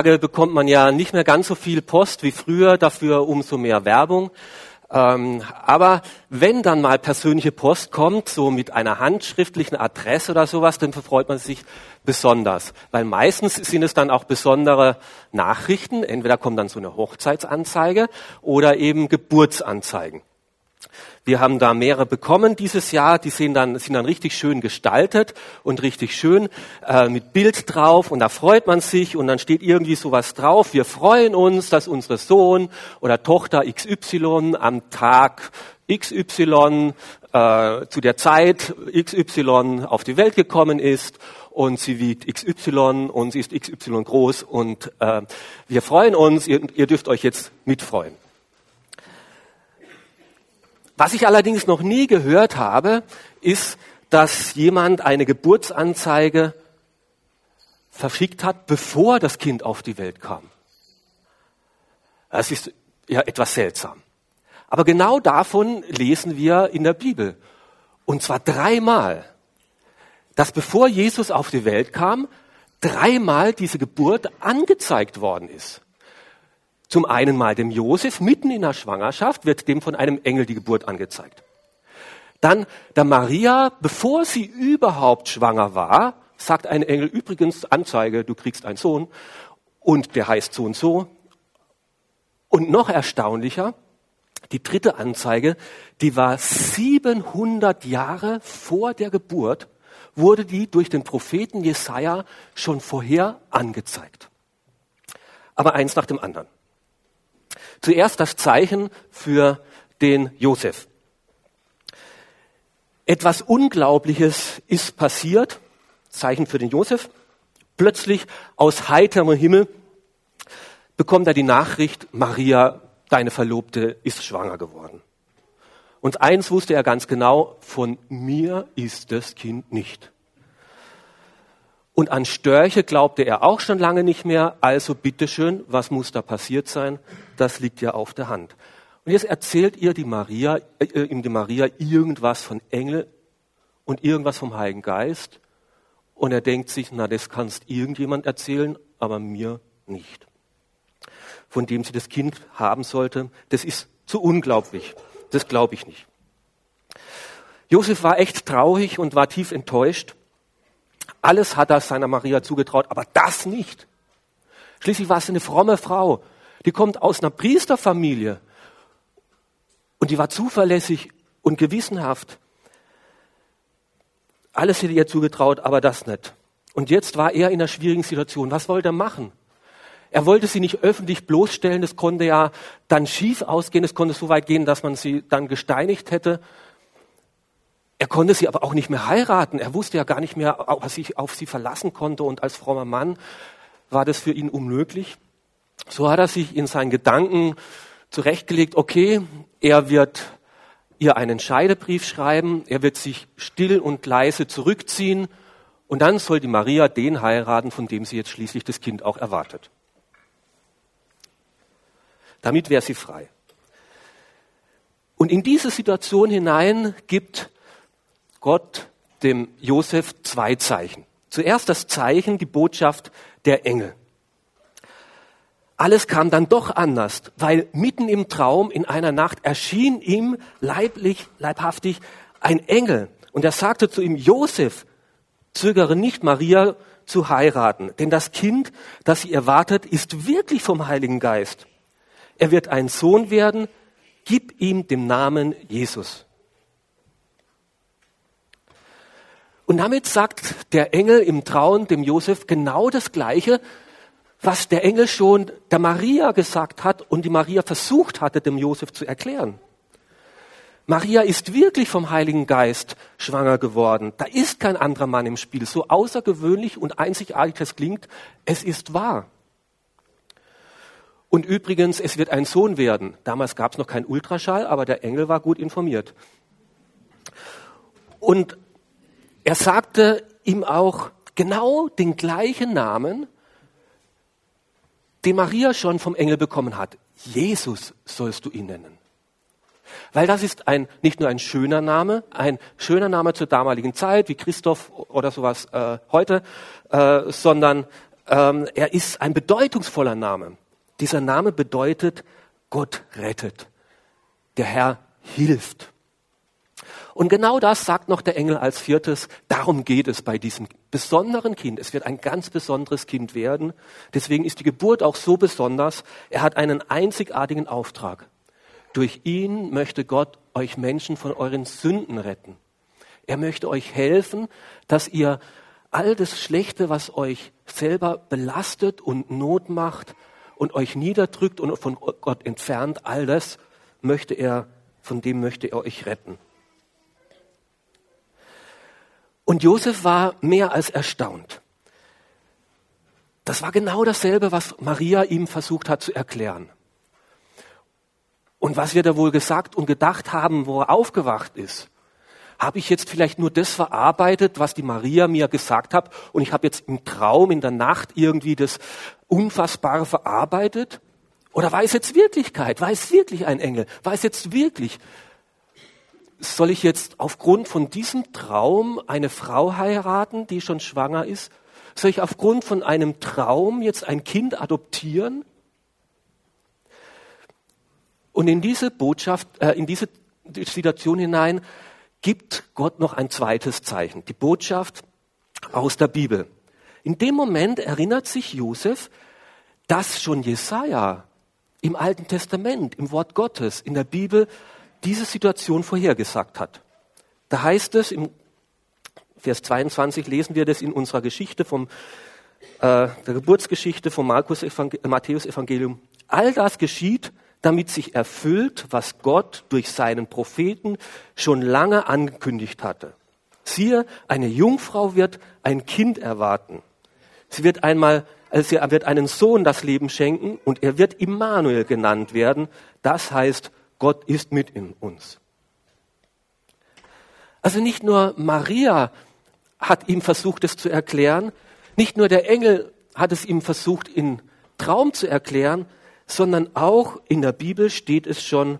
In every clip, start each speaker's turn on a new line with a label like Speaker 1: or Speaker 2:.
Speaker 1: bekommt man ja nicht mehr ganz so viel Post wie früher, dafür umso mehr Werbung. Ähm, aber wenn dann mal persönliche Post kommt, so mit einer handschriftlichen Adresse oder sowas, dann verfreut man sich besonders. Weil meistens sind es dann auch besondere Nachrichten. Entweder kommt dann so eine Hochzeitsanzeige oder eben Geburtsanzeigen. Wir haben da mehrere bekommen dieses Jahr. Die sind dann, sind dann richtig schön gestaltet und richtig schön äh, mit Bild drauf. Und da freut man sich und dann steht irgendwie sowas drauf. Wir freuen uns, dass unser Sohn oder Tochter XY am Tag XY äh, zu der Zeit XY auf die Welt gekommen ist und sie wiegt XY und sie ist XY groß und äh, wir freuen uns, ihr, ihr dürft euch jetzt mitfreuen. Was ich allerdings noch nie gehört habe, ist, dass jemand eine Geburtsanzeige verschickt hat, bevor das Kind auf die Welt kam. Das ist ja etwas seltsam. Aber genau davon lesen wir in der Bibel. Und zwar dreimal. Dass bevor Jesus auf die Welt kam, dreimal diese Geburt angezeigt worden ist. Zum einen mal dem Josef, mitten in der Schwangerschaft wird dem von einem Engel die Geburt angezeigt. Dann der Maria, bevor sie überhaupt schwanger war, sagt ein Engel übrigens Anzeige, du kriegst einen Sohn und der heißt so und so. Und noch erstaunlicher, die dritte Anzeige, die war 700 Jahre vor der Geburt, wurde die durch den Propheten Jesaja schon vorher angezeigt. Aber eins nach dem anderen. Zuerst das Zeichen für den Josef. Etwas Unglaubliches ist passiert, Zeichen für den Josef. Plötzlich aus heiterem Himmel bekommt er die Nachricht, Maria, deine Verlobte, ist schwanger geworden. Und eins wusste er ganz genau, von mir ist das Kind nicht. Und an Störche glaubte er auch schon lange nicht mehr. Also bitteschön, was muss da passiert sein? Das liegt ja auf der Hand. Und jetzt erzählt ihr die Maria, äh, ihm die Maria irgendwas von Engel und irgendwas vom Heiligen Geist. Und er denkt sich, na, das kannst irgendjemand erzählen, aber mir nicht. Von dem sie das Kind haben sollte, das ist zu unglaublich. Das glaube ich nicht. Josef war echt traurig und war tief enttäuscht. Alles hat er seiner Maria zugetraut, aber das nicht. Schließlich war sie eine fromme Frau. Die kommt aus einer Priesterfamilie. Und die war zuverlässig und gewissenhaft. Alles hätte ihr zugetraut, aber das nicht. Und jetzt war er in einer schwierigen Situation. Was wollte er machen? Er wollte sie nicht öffentlich bloßstellen. Das konnte ja dann schief ausgehen. Es konnte so weit gehen, dass man sie dann gesteinigt hätte. Er konnte sie aber auch nicht mehr heiraten. Er wusste ja gar nicht mehr, was sich auf sie verlassen konnte. Und als frommer Mann war das für ihn unmöglich. So hat er sich in seinen Gedanken zurechtgelegt, okay, er wird ihr einen Scheidebrief schreiben, er wird sich still und leise zurückziehen und dann soll die Maria den heiraten, von dem sie jetzt schließlich das Kind auch erwartet. Damit wäre sie frei. Und in diese Situation hinein gibt Gott dem Josef zwei Zeichen. Zuerst das Zeichen, die Botschaft der Engel. Alles kam dann doch anders, weil mitten im Traum in einer Nacht erschien ihm leiblich, leibhaftig ein Engel. Und er sagte zu ihm, Josef, zögere nicht, Maria zu heiraten, denn das Kind, das sie erwartet, ist wirklich vom Heiligen Geist. Er wird ein Sohn werden, gib ihm den Namen Jesus. Und damit sagt der Engel im Traum dem Josef genau das Gleiche, was der Engel schon der Maria gesagt hat und die Maria versucht hatte, dem Josef zu erklären. Maria ist wirklich vom Heiligen Geist schwanger geworden. Da ist kein anderer Mann im Spiel. So außergewöhnlich und einzigartig das klingt, es ist wahr. Und übrigens, es wird ein Sohn werden. Damals gab es noch keinen Ultraschall, aber der Engel war gut informiert. Und er sagte ihm auch genau den gleichen Namen, den Maria schon vom Engel bekommen hat. Jesus sollst du ihn nennen. Weil das ist ein, nicht nur ein schöner Name, ein schöner Name zur damaligen Zeit, wie Christoph oder sowas äh, heute, äh, sondern ähm, er ist ein bedeutungsvoller Name. Dieser Name bedeutet, Gott rettet. Der Herr hilft. Und genau das sagt noch der Engel als viertes. Darum geht es bei diesem besonderen Kind. Es wird ein ganz besonderes Kind werden. Deswegen ist die Geburt auch so besonders. Er hat einen einzigartigen Auftrag. Durch ihn möchte Gott euch Menschen von euren Sünden retten. Er möchte euch helfen, dass ihr all das Schlechte, was euch selber belastet und Not macht und euch niederdrückt und von Gott entfernt, all das möchte er, von dem möchte er euch retten. Und Josef war mehr als erstaunt. Das war genau dasselbe, was Maria ihm versucht hat zu erklären. Und was wir da wohl gesagt und gedacht haben, wo er aufgewacht ist, habe ich jetzt vielleicht nur das verarbeitet, was die Maria mir gesagt hat und ich habe jetzt im Traum in der Nacht irgendwie das Unfassbare verarbeitet? Oder war es jetzt Wirklichkeit? War es wirklich ein Engel? War es jetzt wirklich? Soll ich jetzt aufgrund von diesem Traum eine Frau heiraten, die schon schwanger ist? Soll ich aufgrund von einem Traum jetzt ein Kind adoptieren? Und in diese Botschaft, äh, in diese Situation hinein gibt Gott noch ein zweites Zeichen, die Botschaft aus der Bibel. In dem Moment erinnert sich Josef, dass schon Jesaja im Alten Testament, im Wort Gottes, in der Bibel diese Situation vorhergesagt hat. Da heißt es im Vers 22 lesen wir das in unserer Geschichte vom äh, der Geburtsgeschichte vom Markus Evangel Matthäus Evangelium. All das geschieht, damit sich erfüllt, was Gott durch seinen Propheten schon lange angekündigt hatte. Siehe, eine Jungfrau wird ein Kind erwarten. Sie wird einmal, also sie wird einen Sohn das Leben schenken und er wird Immanuel genannt werden. Das heißt, Gott ist mit in uns. Also nicht nur Maria hat ihm versucht, es zu erklären, nicht nur der Engel hat es ihm versucht, in Traum zu erklären, sondern auch in der Bibel steht es schon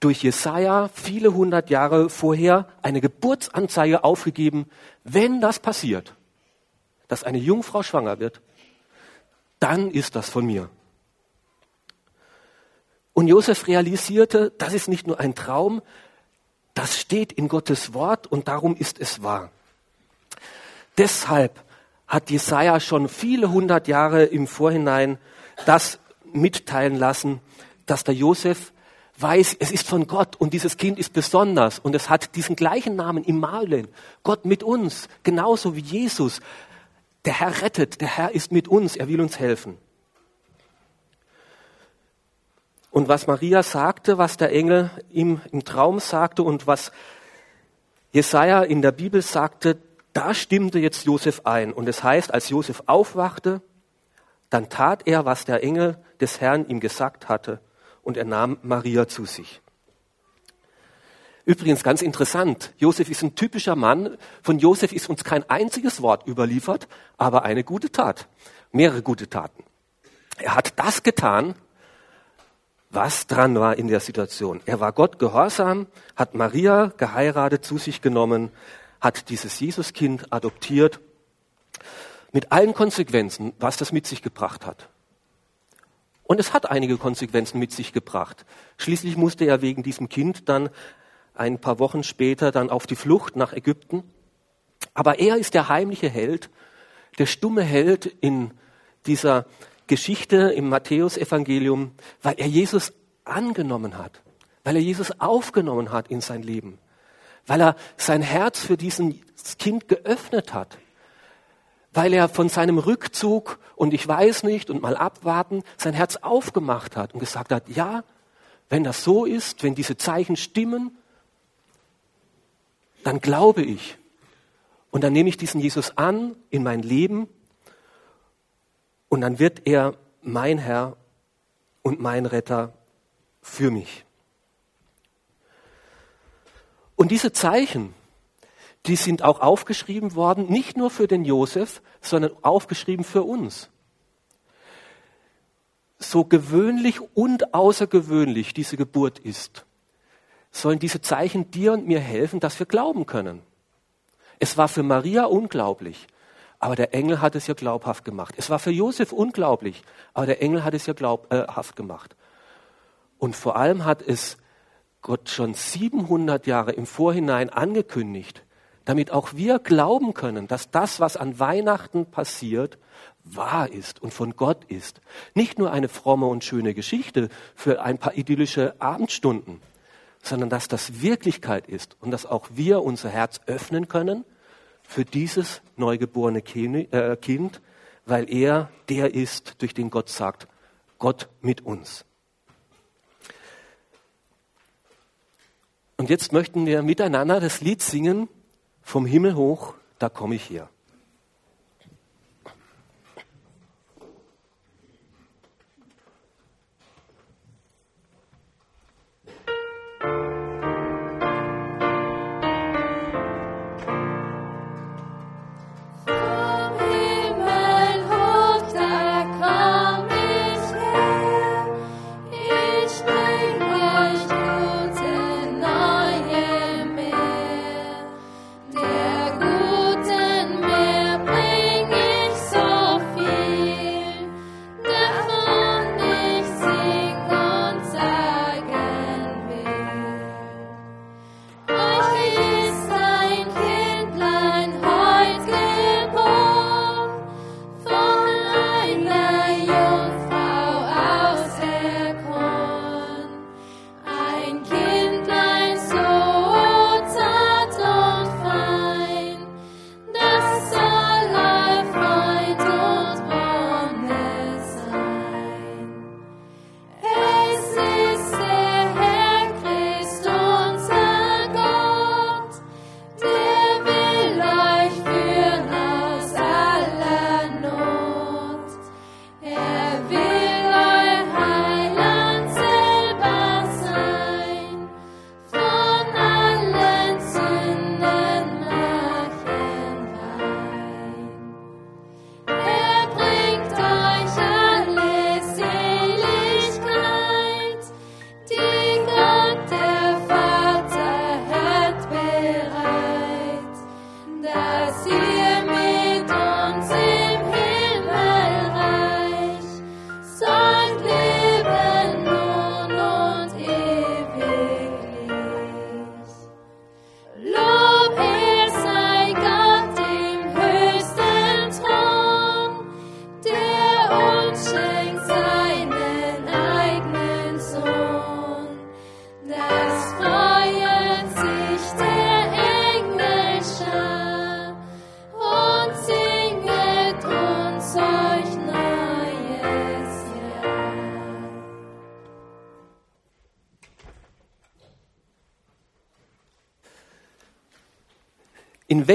Speaker 1: durch Jesaja viele hundert Jahre vorher eine Geburtsanzeige aufgegeben, wenn das passiert, dass eine Jungfrau schwanger wird, dann ist das von mir. Und Josef realisierte, das ist nicht nur ein Traum, das steht in Gottes Wort und darum ist es wahr. Deshalb hat Jesaja schon viele hundert Jahre im Vorhinein das mitteilen lassen, dass der Josef weiß, es ist von Gott und dieses Kind ist besonders und es hat diesen gleichen Namen Immanuel, Gott mit uns, genauso wie Jesus. Der Herr rettet, der Herr ist mit uns, er will uns helfen. Und was Maria sagte, was der Engel ihm im Traum sagte und was Jesaja in der Bibel sagte, da stimmte jetzt Josef ein. Und es heißt, als Josef aufwachte, dann tat er, was der Engel des Herrn ihm gesagt hatte, und er nahm Maria zu sich. Übrigens ganz interessant, Josef ist ein typischer Mann. Von Josef ist uns kein einziges Wort überliefert, aber eine gute Tat, mehrere gute Taten. Er hat das getan, was dran war in der Situation. Er war Gott gehorsam, hat Maria geheiratet, zu sich genommen, hat dieses Jesuskind adoptiert mit allen Konsequenzen, was das mit sich gebracht hat. Und es hat einige Konsequenzen mit sich gebracht. Schließlich musste er wegen diesem Kind dann ein paar Wochen später dann auf die Flucht nach Ägypten. Aber er ist der heimliche Held, der stumme Held in dieser Geschichte im Matthäusevangelium, weil er Jesus angenommen hat, weil er Jesus aufgenommen hat in sein Leben, weil er sein Herz für diesen Kind geöffnet hat weil er von seinem Rückzug und ich weiß nicht und mal abwarten sein Herz aufgemacht hat und gesagt hat, ja, wenn das so ist, wenn diese Zeichen stimmen, dann glaube ich. Und dann nehme ich diesen Jesus an in mein Leben und dann wird er mein Herr und mein Retter für mich. Und diese Zeichen, die sind auch aufgeschrieben worden, nicht nur für den Josef, sondern aufgeschrieben für uns. So gewöhnlich und außergewöhnlich diese Geburt ist, sollen diese Zeichen dir und mir helfen, dass wir glauben können. Es war für Maria unglaublich, aber der Engel hat es ja glaubhaft gemacht. Es war für Josef unglaublich, aber der Engel hat es ja glaubhaft gemacht. Und vor allem hat es Gott schon 700 Jahre im Vorhinein angekündigt, damit auch wir glauben können, dass das, was an Weihnachten passiert, wahr ist und von Gott ist. Nicht nur eine fromme und schöne Geschichte für ein paar idyllische Abendstunden, sondern dass das Wirklichkeit ist und dass auch wir unser Herz öffnen können für dieses neugeborene äh, Kind, weil er der ist, durch den Gott sagt, Gott mit uns. Und jetzt möchten wir miteinander das Lied singen, vom Himmel hoch, da komme ich her.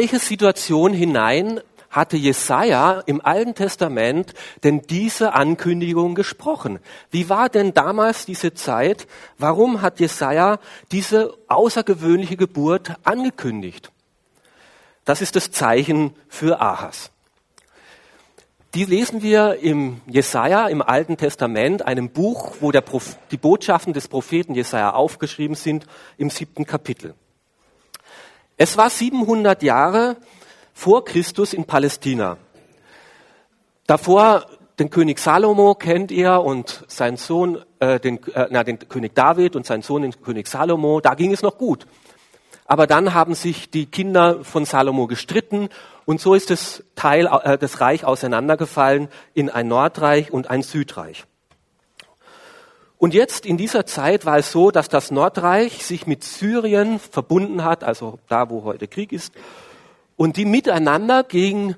Speaker 1: Welche Situation hinein hatte Jesaja im Alten Testament denn diese Ankündigung gesprochen? Wie war denn damals diese Zeit? Warum hat Jesaja diese außergewöhnliche Geburt angekündigt? Das ist das Zeichen für Ahas. Die lesen wir im Jesaja, im Alten Testament, einem Buch, wo die Botschaften des Propheten Jesaja aufgeschrieben sind, im siebten Kapitel. Es war 700 Jahre vor Christus in Palästina. Davor den König Salomo kennt ihr und sein Sohn, äh, den, äh, na, den König David und sein Sohn, den König Salomo. Da ging es noch gut. Aber dann haben sich die Kinder von Salomo gestritten und so ist das Teil, äh, das Reich auseinandergefallen in ein Nordreich und ein Südreich. Und jetzt in dieser Zeit war es so, dass das Nordreich sich mit Syrien verbunden hat, also da, wo heute Krieg ist, und die miteinander gegen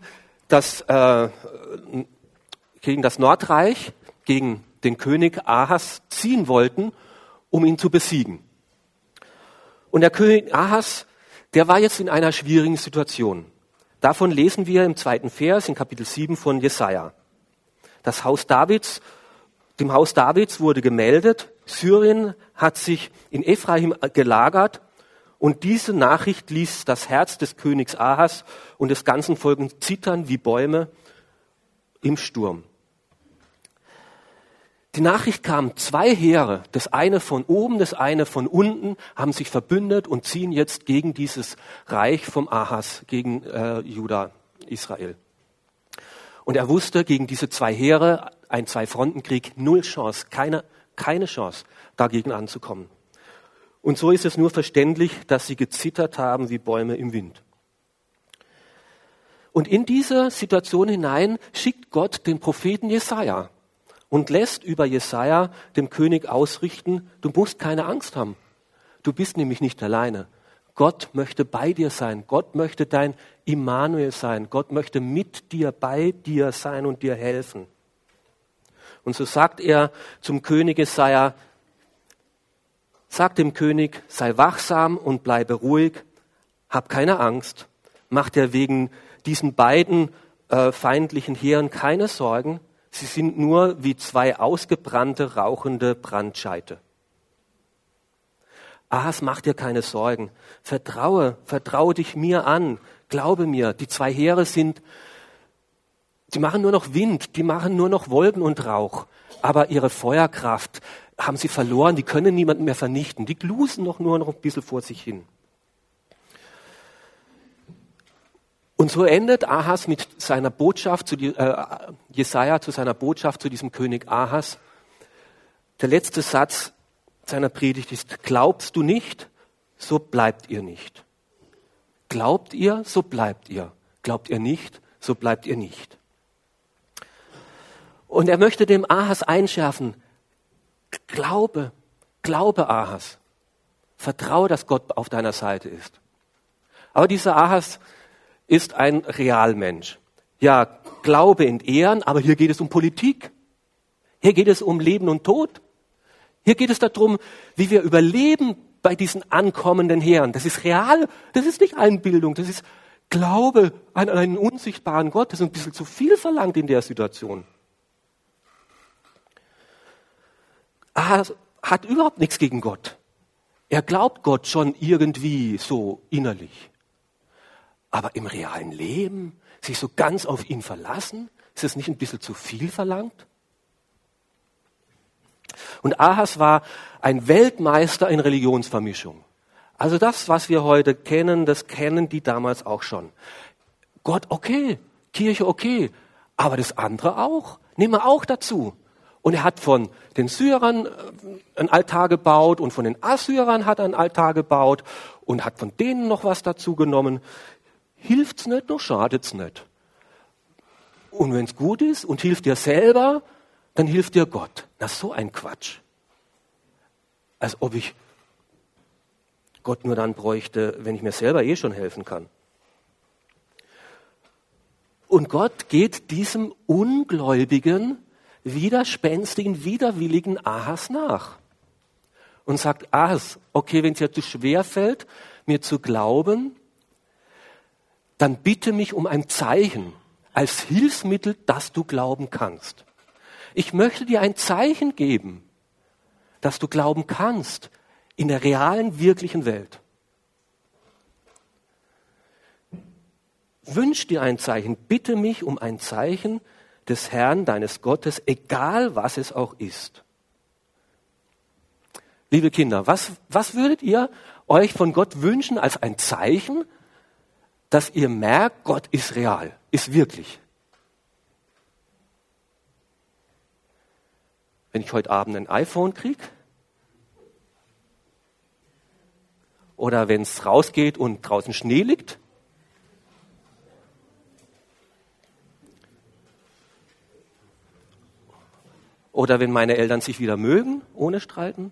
Speaker 1: das, äh, gegen das Nordreich, gegen den König Ahas ziehen wollten, um ihn zu besiegen. Und der König Ahas, der war jetzt in einer schwierigen Situation. Davon lesen wir im zweiten Vers in Kapitel 7 von Jesaja. Das Haus Davids dem Haus Davids wurde gemeldet, Syrien hat sich in Ephraim gelagert und diese Nachricht ließ das Herz des Königs Ahas und des ganzen Volkes zittern wie Bäume im Sturm. Die Nachricht kam, zwei Heere, das eine von oben, das eine von unten, haben sich verbündet und ziehen jetzt gegen dieses Reich vom Ahas, gegen äh, Juda, Israel. Und er wusste, gegen diese zwei Heere, ein Zwei-Fronten-Krieg, null Chance, keine, keine Chance, dagegen anzukommen. Und so ist es nur verständlich, dass sie gezittert haben wie Bäume im Wind. Und in diese Situation hinein schickt Gott den Propheten Jesaja und lässt über Jesaja dem König ausrichten, du musst keine Angst haben. Du bist nämlich nicht alleine. Gott möchte bei dir sein. Gott möchte dein Immanuel sein. Gott möchte mit dir, bei dir sein und dir helfen. Und so sagt er zum König Jesaja, sag dem König, sei wachsam und bleibe ruhig, hab keine Angst, mach dir wegen diesen beiden äh, feindlichen Heeren keine Sorgen, sie sind nur wie zwei ausgebrannte, rauchende Brandscheite. Ahas, mach dir keine Sorgen. Vertraue, vertraue dich mir an. Glaube mir, die zwei Heere sind, die machen nur noch Wind, die machen nur noch Wolken und Rauch. Aber ihre Feuerkraft haben sie verloren, die können niemanden mehr vernichten. Die glusen noch nur noch ein bisschen vor sich hin. Und so endet Ahas mit seiner Botschaft zu die, äh, Jesaja zu seiner Botschaft zu diesem König Ahas. Der letzte Satz seiner Predigt ist, glaubst du nicht, so bleibt ihr nicht. Glaubt ihr, so bleibt ihr. Glaubt ihr nicht, so bleibt ihr nicht. Und er möchte dem Ahas einschärfen, glaube, glaube Ahas. Vertraue, dass Gott auf deiner Seite ist. Aber dieser Ahas ist ein Realmensch. Ja, Glaube in Ehren, aber hier geht es um Politik. Hier geht es um Leben und Tod. Hier geht es darum, wie wir überleben bei diesen ankommenden Herren. Das ist real, das ist nicht Einbildung, das ist Glaube an einen unsichtbaren Gott. Das ist ein bisschen zu viel verlangt in der Situation. Er hat überhaupt nichts gegen Gott. Er glaubt Gott schon irgendwie so innerlich. Aber im realen Leben sich so ganz auf ihn verlassen, ist es nicht ein bisschen zu viel verlangt? Und Ahas war ein Weltmeister in Religionsvermischung. Also das, was wir heute kennen, das kennen die damals auch schon. Gott okay, Kirche okay, aber das andere auch, nehmen wir auch dazu. Und er hat von den Syrern äh, ein Altar gebaut und von den Assyrern hat er ein Altar gebaut und hat von denen noch was dazu genommen. Hilft's nicht, noch schadet's nicht. Und wenn's gut ist und hilft dir selber, dann hilft dir Gott. Na, so ein Quatsch. Als ob ich Gott nur dann bräuchte, wenn ich mir selber eh schon helfen kann. Und Gott geht diesem ungläubigen, widerspenstigen, widerwilligen Ahas nach und sagt, Ahas, okay, wenn es dir zu schwer fällt, mir zu glauben, dann bitte mich um ein Zeichen als Hilfsmittel, dass du glauben kannst. Ich möchte dir ein Zeichen geben, dass du glauben kannst in der realen, wirklichen Welt. Wünsch dir ein Zeichen, bitte mich um ein Zeichen des Herrn, deines Gottes, egal was es auch ist. Liebe Kinder, was, was würdet ihr euch von Gott wünschen als ein Zeichen, dass ihr merkt, Gott ist real, ist wirklich? wenn ich heute Abend ein iPhone kriege? Oder wenn es rausgeht und draußen Schnee liegt? Oder wenn meine Eltern sich wieder mögen, ohne Streiten?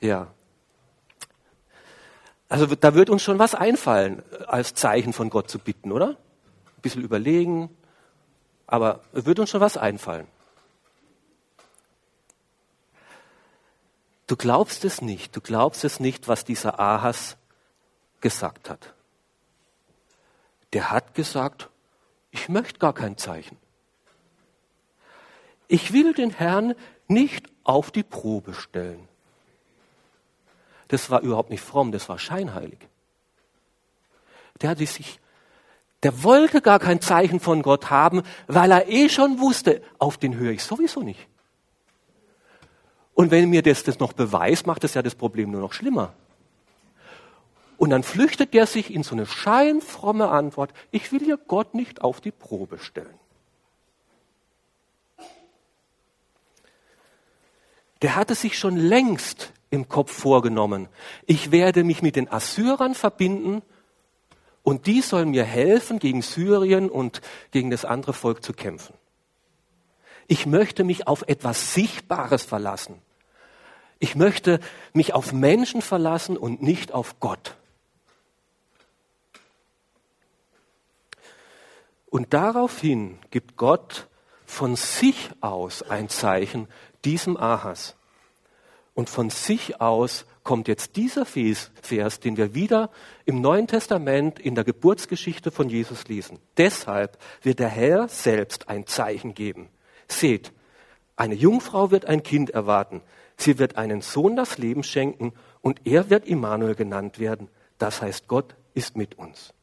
Speaker 1: Ja. Also da wird uns schon was einfallen, als Zeichen von Gott zu bitten, oder? Ein bisschen überlegen, aber wird uns schon was einfallen. Du glaubst es nicht, du glaubst es nicht, was dieser Ahas gesagt hat. Der hat gesagt, ich möchte gar kein Zeichen. Ich will den Herrn nicht auf die Probe stellen. Das war überhaupt nicht fromm, das war scheinheilig. Der hatte sich der wollte gar kein Zeichen von Gott haben, weil er eh schon wusste, auf den höre ich sowieso nicht. Und wenn mir das, das noch beweist, macht das ja das Problem nur noch schlimmer. Und dann flüchtet er sich in so eine scheinfromme Antwort, ich will ja Gott nicht auf die Probe stellen. Der hatte sich schon längst im Kopf vorgenommen, ich werde mich mit den Assyrern verbinden und die sollen mir helfen, gegen Syrien und gegen das andere Volk zu kämpfen. Ich möchte mich auf etwas Sichtbares verlassen. Ich möchte mich auf Menschen verlassen und nicht auf Gott. Und daraufhin gibt Gott von sich aus ein Zeichen diesem Ahas. Und von sich aus kommt jetzt dieser Vers, den wir wieder im Neuen Testament in der Geburtsgeschichte von Jesus lesen. Deshalb wird der Herr selbst ein Zeichen geben. Seht, eine Jungfrau wird ein Kind erwarten. Sie wird einen Sohn das Leben schenken und er wird Immanuel genannt werden. Das heißt, Gott ist mit uns.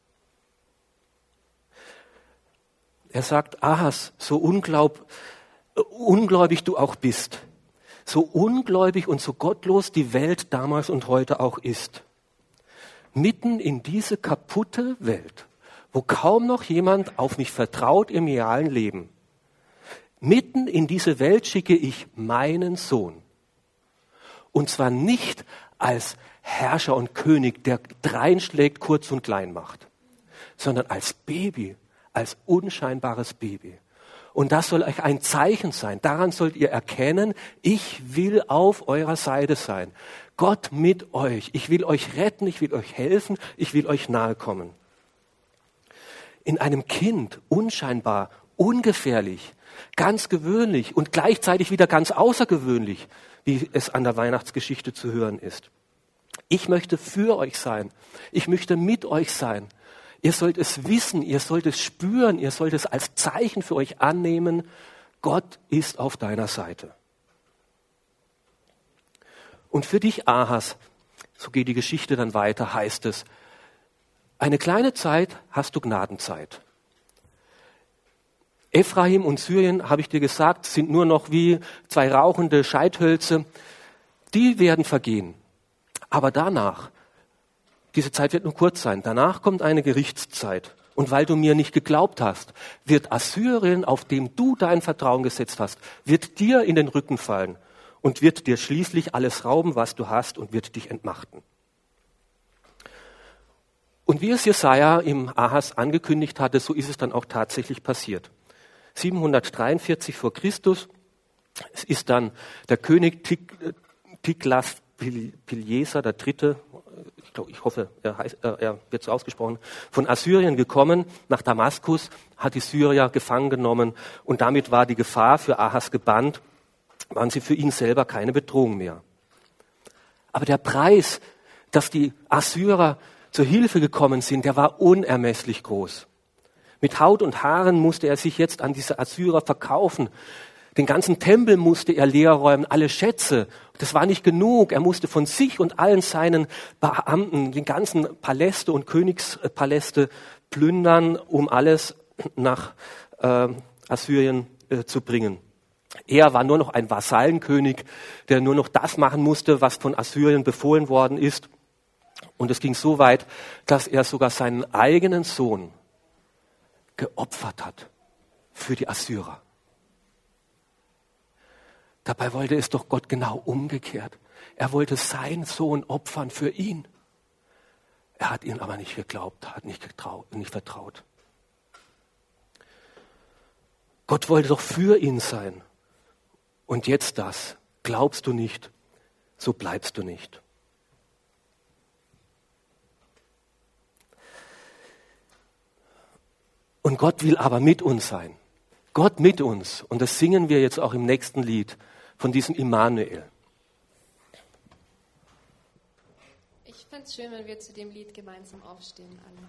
Speaker 1: Er sagt, Ahas, so unglaub, ungläubig du auch bist, so ungläubig und so gottlos die Welt damals und heute auch ist. Mitten in diese kaputte Welt, wo kaum noch jemand auf mich vertraut im realen Leben, mitten in diese Welt schicke ich meinen Sohn. Und zwar nicht als Herrscher und König, der dreinschlägt, kurz und klein macht, sondern als Baby, als unscheinbares Baby. Und das soll euch ein Zeichen sein. Daran sollt ihr erkennen, ich will auf eurer Seite sein. Gott mit euch. Ich will euch retten, ich will euch helfen, ich will euch nahe kommen. In einem Kind, unscheinbar, ungefährlich, ganz gewöhnlich und gleichzeitig wieder ganz außergewöhnlich, wie es an der Weihnachtsgeschichte zu hören ist. Ich möchte für euch sein. Ich möchte mit euch sein. Ihr sollt es wissen, ihr sollt es spüren, ihr sollt es als Zeichen für euch annehmen. Gott ist auf deiner Seite. Und für dich, Ahas, so geht die Geschichte dann weiter, heißt es, eine kleine Zeit hast du Gnadenzeit. Ephraim und Syrien, habe ich dir gesagt, sind nur noch wie zwei rauchende Scheithölze. Die werden vergehen. Aber danach diese Zeit wird nur kurz sein. Danach kommt eine Gerichtszeit. Und weil du mir nicht geglaubt hast, wird Assyrien, auf dem du dein Vertrauen gesetzt hast, wird dir in den Rücken fallen und wird dir schließlich alles rauben, was du hast und wird dich entmachten. Und wie es Jesaja im Ahas angekündigt hatte, so ist es dann auch tatsächlich passiert. 743 vor Christus ist dann der König Tiglath Pileser, Dritte, ich, hoffe, er, heißt, äh, er wird so ausgesprochen, von Assyrien gekommen nach Damaskus, hat die Syrier gefangen genommen und damit war die Gefahr für Ahas gebannt, waren sie für ihn selber keine Bedrohung mehr. Aber der Preis, dass die Assyrer zur Hilfe gekommen sind, der war unermesslich groß. Mit Haut und Haaren musste er sich jetzt an diese Assyrer verkaufen. Den ganzen Tempel musste er leer räumen, alle Schätze. Das war nicht genug. Er musste von sich und allen seinen Beamten den ganzen Paläste und Königspaläste plündern, um alles nach äh, Assyrien äh, zu bringen. Er war nur noch ein Vasallenkönig, der nur noch das machen musste, was von Assyrien befohlen worden ist. Und es ging so weit, dass er sogar seinen eigenen Sohn geopfert hat für die Assyrer. Dabei wollte es doch Gott genau umgekehrt. Er wollte seinen Sohn opfern für ihn. Er hat ihn aber nicht geglaubt, hat nicht, getraut, nicht vertraut. Gott wollte doch für ihn sein. Und jetzt das. Glaubst du nicht, so bleibst du nicht. Und Gott will aber mit uns sein. Gott mit uns. Und das singen wir jetzt auch im nächsten Lied von diesem Immanuel.
Speaker 2: Ich fände es schön, wenn wir zu dem Lied gemeinsam aufstehen. Alle.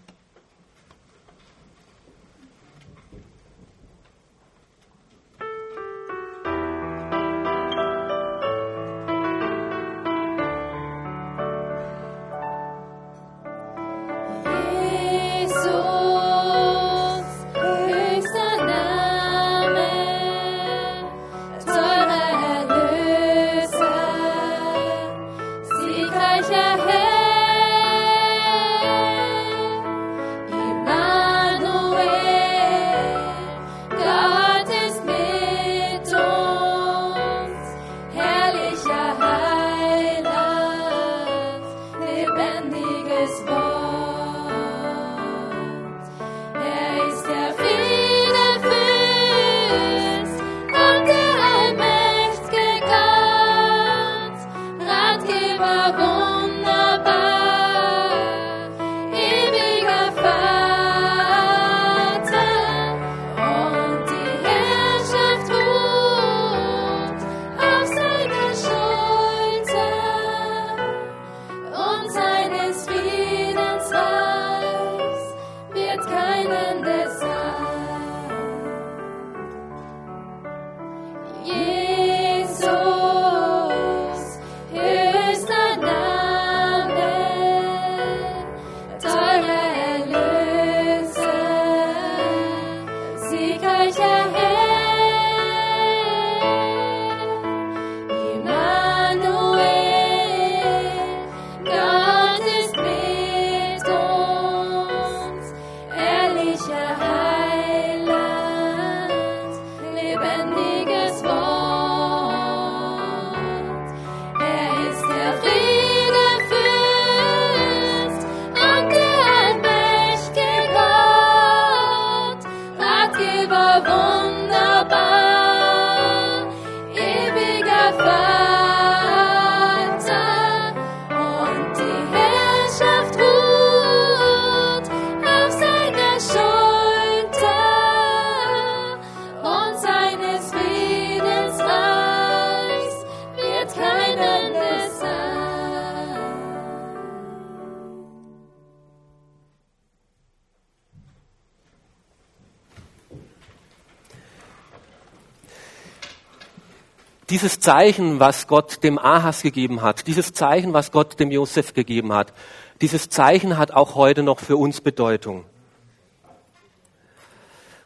Speaker 1: Dieses Zeichen, was Gott dem Ahas gegeben hat, dieses Zeichen, was Gott dem Josef gegeben hat, dieses Zeichen hat auch heute noch für uns Bedeutung.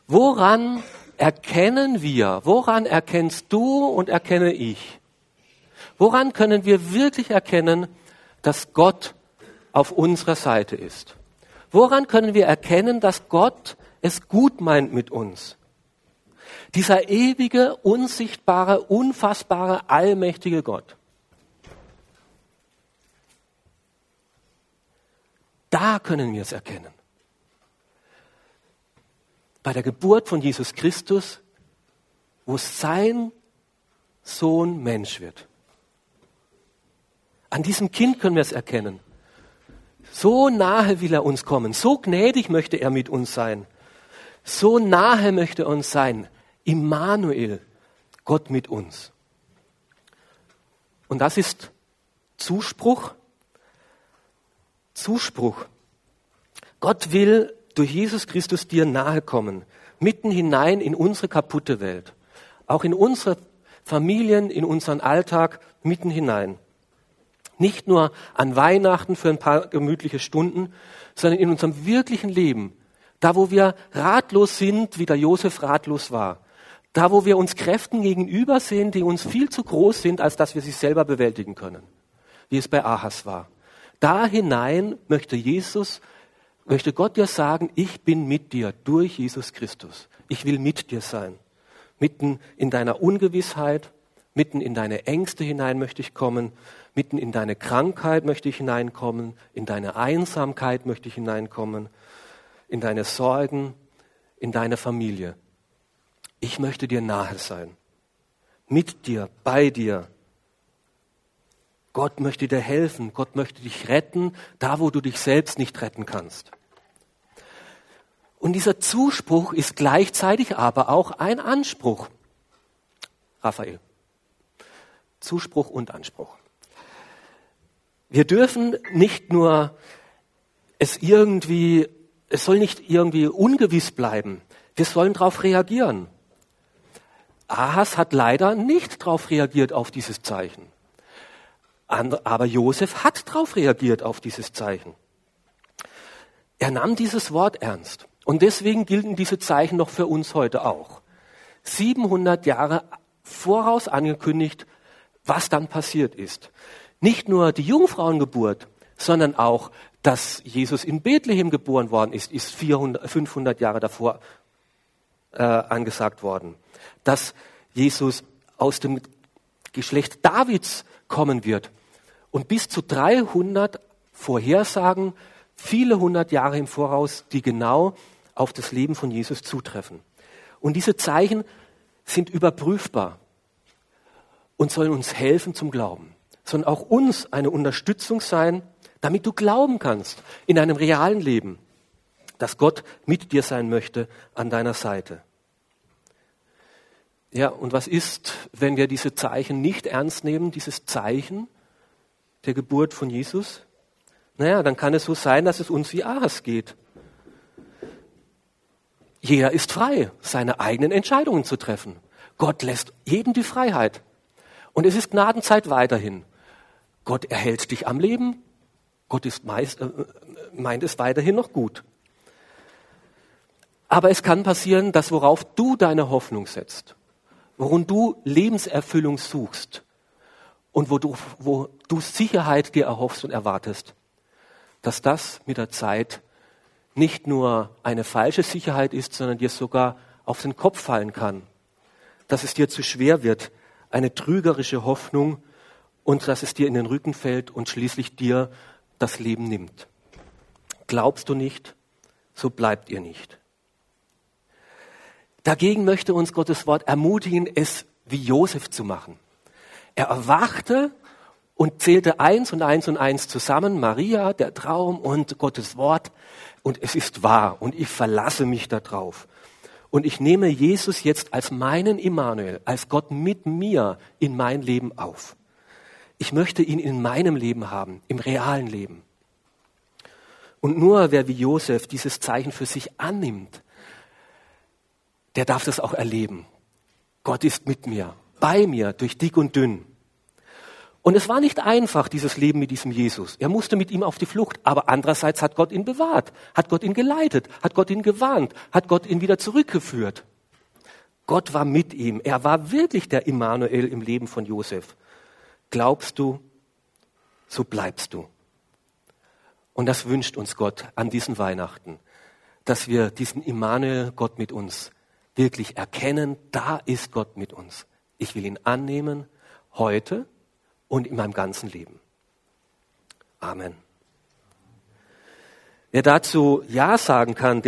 Speaker 1: Woran erkennen wir, woran erkennst du und erkenne ich? Woran können wir wirklich erkennen, dass Gott auf unserer Seite ist? Woran können wir erkennen, dass Gott es gut meint mit uns? Dieser ewige, unsichtbare, unfassbare, allmächtige Gott. Da können wir es erkennen. Bei der Geburt von Jesus Christus, wo sein Sohn Mensch wird. An diesem Kind können wir es erkennen. So nahe will er uns kommen, so gnädig möchte er mit uns sein, so nahe möchte er uns sein. Immanuel, Gott mit uns. Und das ist Zuspruch. Zuspruch. Gott will durch Jesus Christus dir nahe kommen, mitten hinein in unsere kaputte Welt, auch in unsere Familien, in unseren Alltag, mitten hinein. Nicht nur an Weihnachten für ein paar gemütliche Stunden, sondern in unserem wirklichen Leben. Da, wo wir ratlos sind, wie der Josef ratlos war. Da, wo wir uns Kräften gegenüber sehen, die uns viel zu groß sind, als dass wir sie selber bewältigen können. Wie es bei Ahas war. Da hinein möchte Jesus, möchte Gott dir sagen, ich bin mit dir durch Jesus Christus. Ich will mit dir sein. Mitten in deiner Ungewissheit, mitten in deine Ängste hinein möchte ich kommen Mitten in deine Krankheit möchte ich hineinkommen, in deine Einsamkeit möchte ich hineinkommen, in deine Sorgen, in deine Familie. Ich möchte dir nahe sein, mit dir, bei dir. Gott möchte dir helfen, Gott möchte dich retten, da wo du dich selbst nicht retten kannst. Und dieser Zuspruch ist gleichzeitig aber auch ein Anspruch. Raphael. Zuspruch und Anspruch. Wir dürfen nicht nur es irgendwie, es soll nicht irgendwie ungewiss bleiben. Wir sollen darauf reagieren. Ahas hat leider nicht darauf reagiert auf dieses Zeichen. Aber Josef hat darauf reagiert auf dieses Zeichen. Er nahm dieses Wort ernst. Und deswegen gelten diese Zeichen noch für uns heute auch. 700 Jahre voraus angekündigt, was dann passiert ist. Nicht nur die Jungfrauengeburt, sondern auch, dass Jesus in Bethlehem geboren worden ist, ist 400, 500 Jahre davor äh, angesagt worden. Dass Jesus aus dem Geschlecht Davids kommen wird und bis zu 300 Vorhersagen, viele hundert Jahre im Voraus, die genau auf das Leben von Jesus zutreffen. Und diese Zeichen sind überprüfbar und sollen uns helfen zum Glauben sondern auch uns eine Unterstützung sein, damit du glauben kannst in einem realen Leben, dass Gott mit dir sein möchte an deiner Seite. Ja, und was ist, wenn wir diese Zeichen nicht ernst nehmen, dieses Zeichen der Geburt von Jesus? Naja, dann kann es so sein, dass es uns wie Ahas geht. Jeder ist frei, seine eigenen Entscheidungen zu treffen. Gott lässt jedem die Freiheit. Und es ist Gnadenzeit weiterhin. Gott erhält dich am Leben. Gott ist meist, äh, meint es weiterhin noch gut. Aber es kann passieren, dass worauf du deine Hoffnung setzt, worin du Lebenserfüllung suchst und wo du, wo du Sicherheit dir erhoffst und erwartest, dass das mit der Zeit nicht nur eine falsche Sicherheit ist, sondern dir sogar auf den Kopf fallen kann, dass es dir zu schwer wird, eine trügerische Hoffnung, und dass es dir in den Rücken fällt und schließlich dir das Leben nimmt. Glaubst du nicht, so bleibt ihr nicht. Dagegen möchte uns Gottes Wort ermutigen, es wie Josef zu machen. Er erwachte und zählte eins und eins und eins zusammen, Maria, der Traum und Gottes Wort, und es ist wahr, und ich verlasse mich darauf. Und ich nehme Jesus jetzt als meinen Immanuel, als Gott mit mir in mein Leben auf. Ich möchte ihn in meinem Leben haben, im realen Leben. Und nur wer wie Josef dieses Zeichen für sich annimmt, der darf das auch erleben. Gott ist mit mir. bei mir durch dick und dünn. Und es war nicht einfach, dieses Leben mit diesem Jesus. Er musste mit ihm auf die Flucht. Aber andererseits hat Gott ihn bewahrt, hat Gott ihn geleitet, hat Gott ihn gewarnt, hat Gott ihn wieder zurückgeführt. Gott war mit ihm. Er war wirklich der Immanuel im Leben von Josef. Glaubst du, so bleibst du. Und das wünscht uns Gott an diesen Weihnachten, dass wir diesen Immanuel, Gott mit uns, wirklich erkennen, da ist Gott mit uns. Ich will ihn annehmen, heute und in meinem ganzen Leben. Amen. Wer dazu Ja sagen kann,